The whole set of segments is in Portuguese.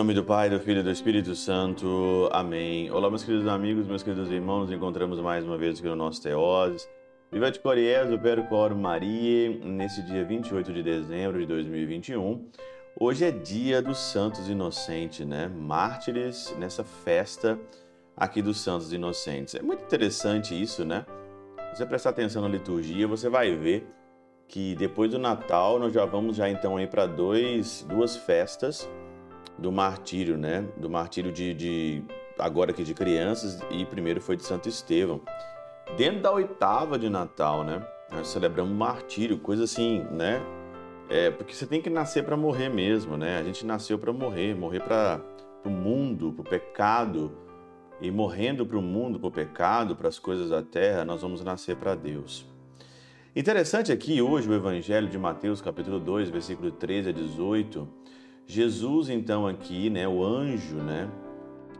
nome do Pai, do Filho e do Espírito Santo. Amém. Olá, meus queridos amigos, meus queridos irmãos. Nos encontramos mais uma vez aqui no nosso Teoses. De Coriés, o Percor Maria, nesse dia 28 de dezembro de 2021. Hoje é dia dos Santos Inocentes, né? Mártires nessa festa aqui dos Santos Inocentes. É muito interessante isso, né? Você prestar atenção na liturgia, você vai ver que depois do Natal nós já vamos já então aí para dois duas festas do martírio, né? Do martírio de, de agora aqui de crianças e primeiro foi de Santo Estevão. Dentro da oitava de Natal, né? Nós celebramos martírio, coisa assim, né? É, porque você tem que nascer para morrer mesmo, né? A gente nasceu para morrer, morrer para o mundo, para o pecado. E morrendo para o mundo, para o pecado, para as coisas da terra, nós vamos nascer para Deus. Interessante aqui hoje o Evangelho de Mateus, capítulo 2, versículo 13 a 18, Jesus, então, aqui, né, o anjo né,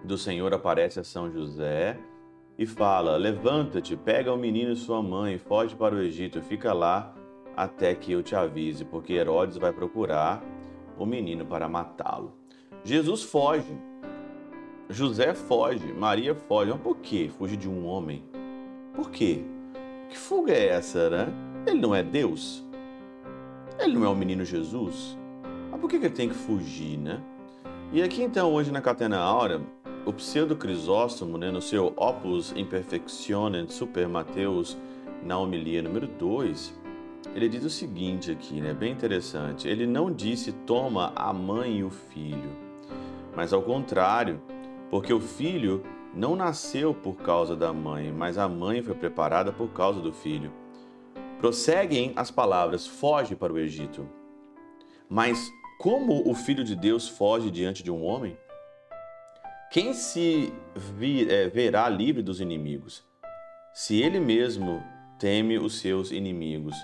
do Senhor aparece a São José e fala: Levanta-te, pega o menino e sua mãe, foge para o Egito, fica lá até que eu te avise, porque Herodes vai procurar o menino para matá-lo. Jesus foge, José foge, Maria foge. Mas por que fugir de um homem? Por quê? Que fuga é essa, né? Ele não é Deus? Ele não é o menino Jesus? Mas por que ele tem que fugir, né? E aqui então, hoje na Catena Aura, o pseudo Crisóstomo, né, no seu Opus Imperfectionem Super Mateus, na homilia número 2, ele diz o seguinte aqui, né, bem interessante. Ele não disse toma a mãe e o filho, mas ao contrário, porque o filho não nasceu por causa da mãe, mas a mãe foi preparada por causa do filho. Prosseguem as palavras: foge para o Egito. Mas como o Filho de Deus foge diante de um homem? Quem se vir, é, verá livre dos inimigos? Se ele mesmo teme os seus inimigos.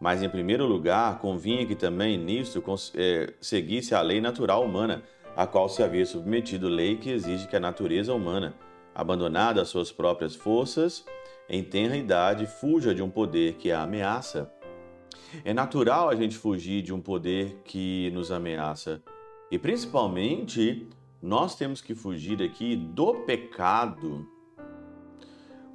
Mas, em primeiro lugar, convinha que também nisto é, seguisse a lei natural humana, a qual se havia submetido, lei que exige que a natureza humana, abandonada às suas próprias forças, em tenra idade, fuja de um poder que a ameaça é natural a gente fugir de um poder que nos ameaça. E principalmente, nós temos que fugir aqui do pecado.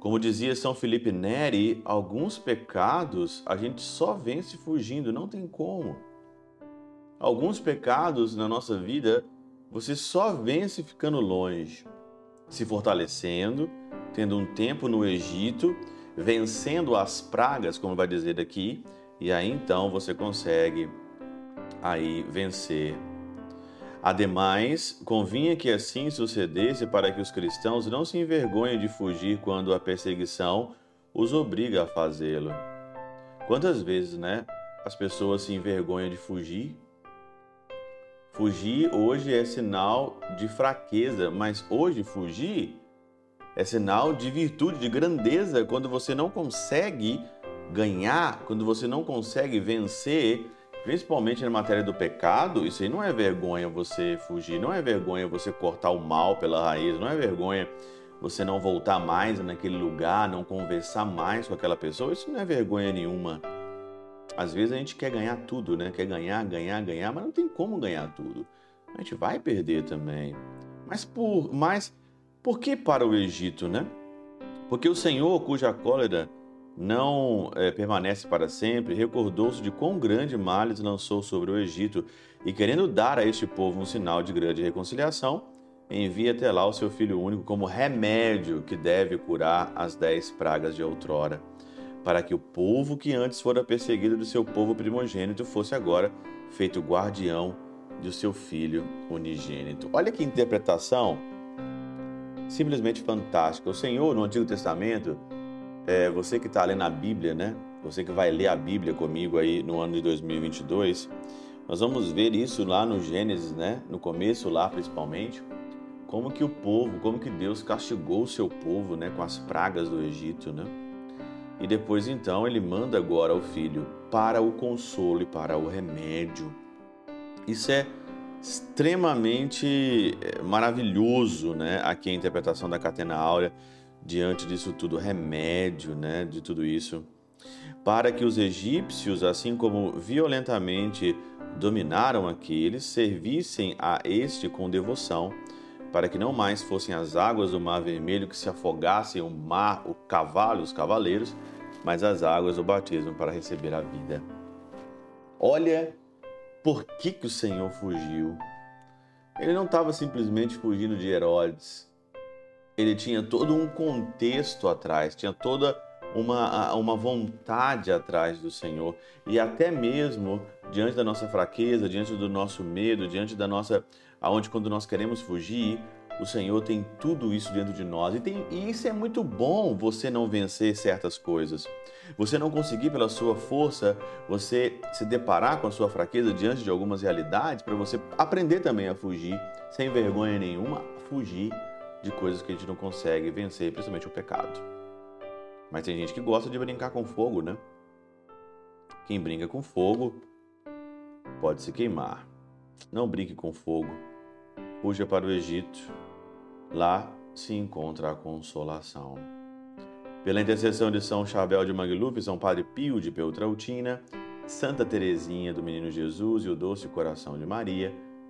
Como dizia São Felipe Neri, alguns pecados a gente só vence fugindo, não tem como. Alguns pecados na nossa vida você só vence ficando longe, se fortalecendo, tendo um tempo no Egito, vencendo as pragas, como vai dizer aqui, e aí então você consegue aí vencer. Ademais, convinha que assim sucedesse para que os cristãos não se envergonhem de fugir quando a perseguição os obriga a fazê-lo. Quantas vezes, né, as pessoas se envergonham de fugir? Fugir hoje é sinal de fraqueza, mas hoje fugir é sinal de virtude, de grandeza, quando você não consegue ganhar, quando você não consegue vencer, principalmente na matéria do pecado, isso aí não é vergonha você fugir, não é vergonha você cortar o mal pela raiz, não é vergonha você não voltar mais naquele lugar, não conversar mais com aquela pessoa, isso não é vergonha nenhuma. Às vezes a gente quer ganhar tudo, né? Quer ganhar, ganhar, ganhar, mas não tem como ganhar tudo. A gente vai perder também. Mas por, mas por que para o Egito, né? Porque o Senhor, cuja cólera não é, permanece para sempre, recordou-se de quão grande males lançou sobre o Egito e, querendo dar a este povo um sinal de grande reconciliação, envia até lá o seu Filho único como remédio que deve curar as dez pragas de outrora, para que o povo que antes fora perseguido do seu povo primogênito fosse agora feito guardião do seu Filho unigênito. Olha que interpretação simplesmente fantástica. O Senhor, no Antigo Testamento, é, você que está lendo a Bíblia, né? Você que vai ler a Bíblia comigo aí no ano de 2022, nós vamos ver isso lá no Gênesis, né? No começo lá, principalmente, como que o povo, como que Deus castigou o seu povo, né? Com as pragas do Egito, né? E depois então ele manda agora o filho para o consolo e para o remédio. Isso é extremamente é, maravilhoso, né? Aqui a interpretação da Catena Áurea diante disso tudo, remédio, né, de tudo isso. para que os egípcios, assim como violentamente dominaram aqueles, servissem a este com devoção, para que não mais fossem as águas do Mar Vermelho que se afogassem o mar, o cavalo, os cavaleiros, mas as águas do batismo para receber a vida. Olha por que, que o Senhor fugiu. Ele não estava simplesmente fugindo de Herodes. Ele tinha todo um contexto atrás, tinha toda uma, uma vontade atrás do Senhor. E até mesmo diante da nossa fraqueza, diante do nosso medo, diante da nossa. aonde quando nós queremos fugir, o Senhor tem tudo isso dentro de nós. E, tem, e isso é muito bom você não vencer certas coisas. Você não conseguir pela sua força, você se deparar com a sua fraqueza diante de algumas realidades, para você aprender também a fugir, sem vergonha nenhuma, fugir de coisas que a gente não consegue vencer, principalmente o pecado. Mas tem gente que gosta de brincar com fogo, né? Quem brinca com fogo pode se queimar. Não brinque com fogo. Fuja para o Egito. Lá se encontra a consolação. Pela intercessão de São Chabel de Mangluf, São Padre Pio de Peltrautina, Santa Teresinha do Menino Jesus e o Doce Coração de Maria,